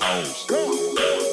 I'm sick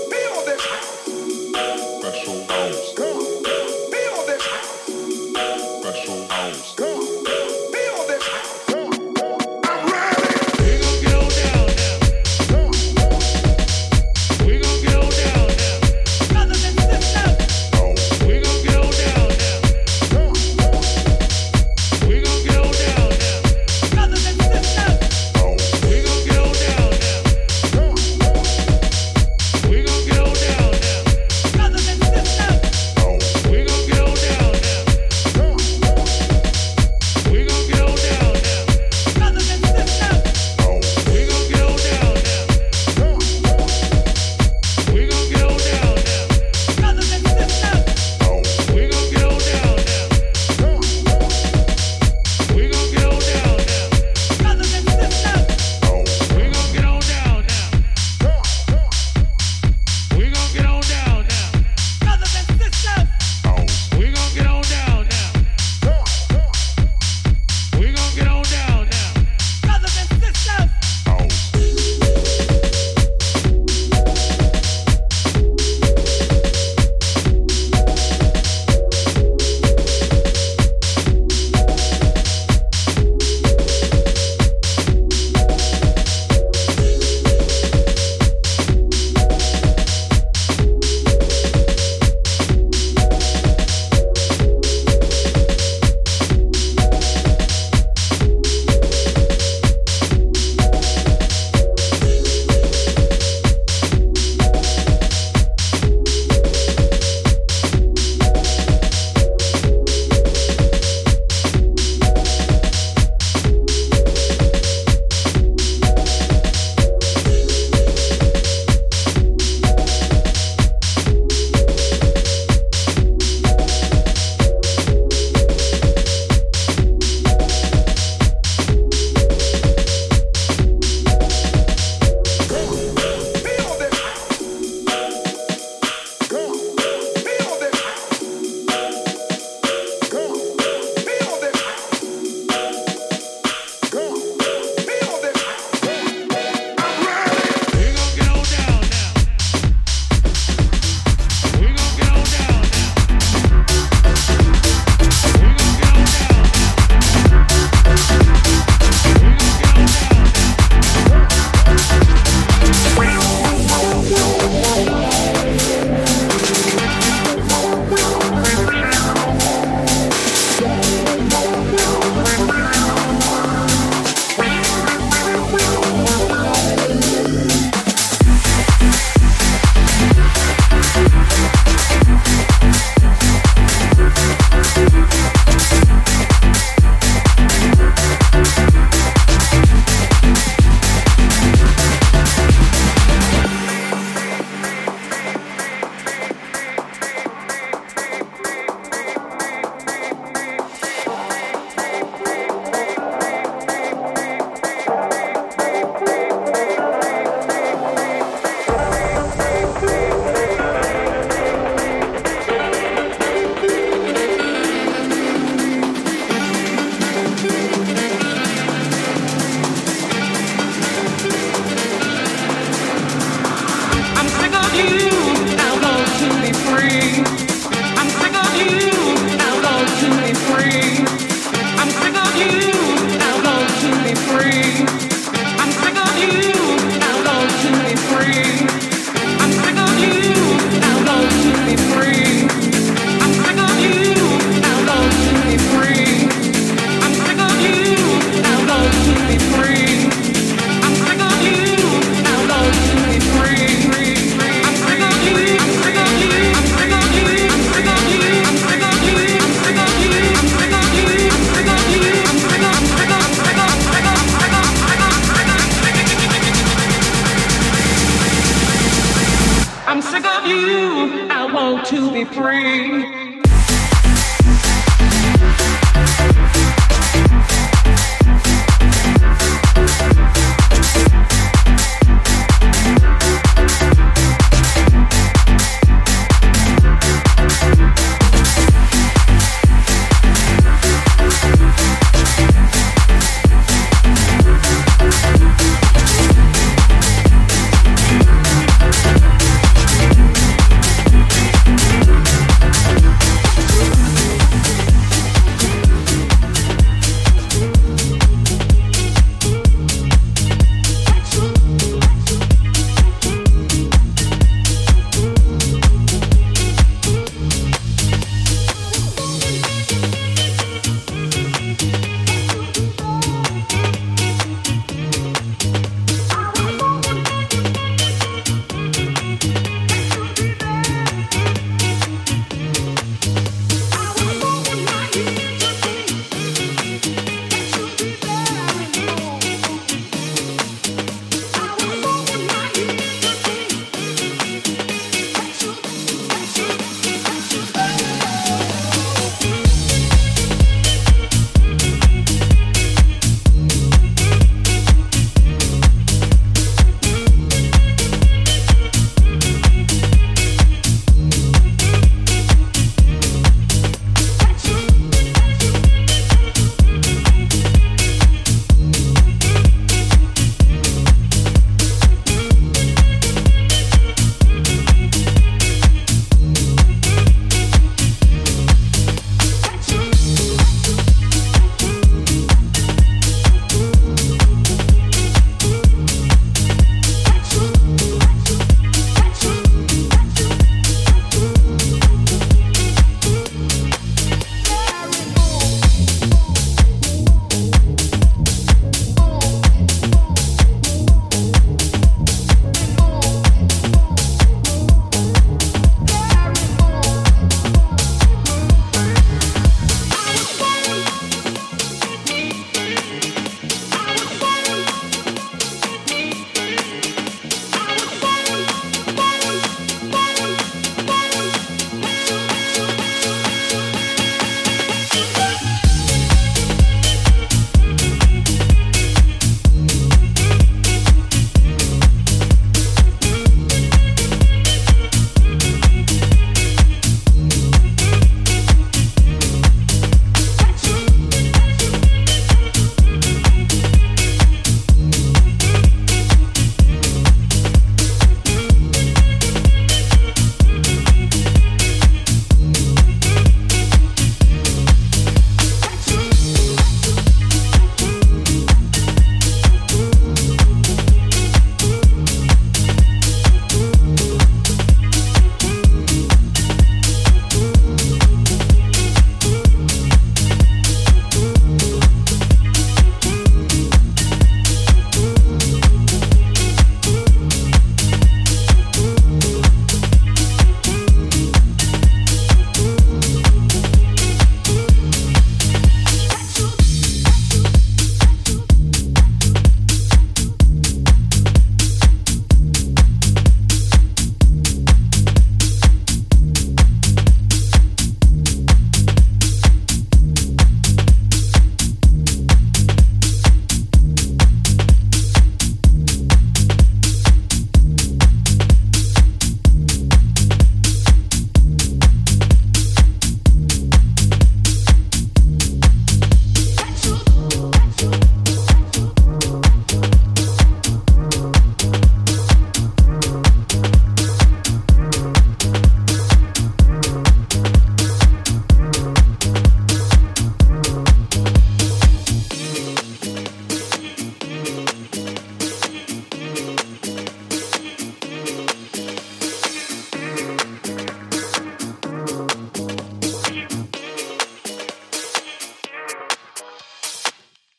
of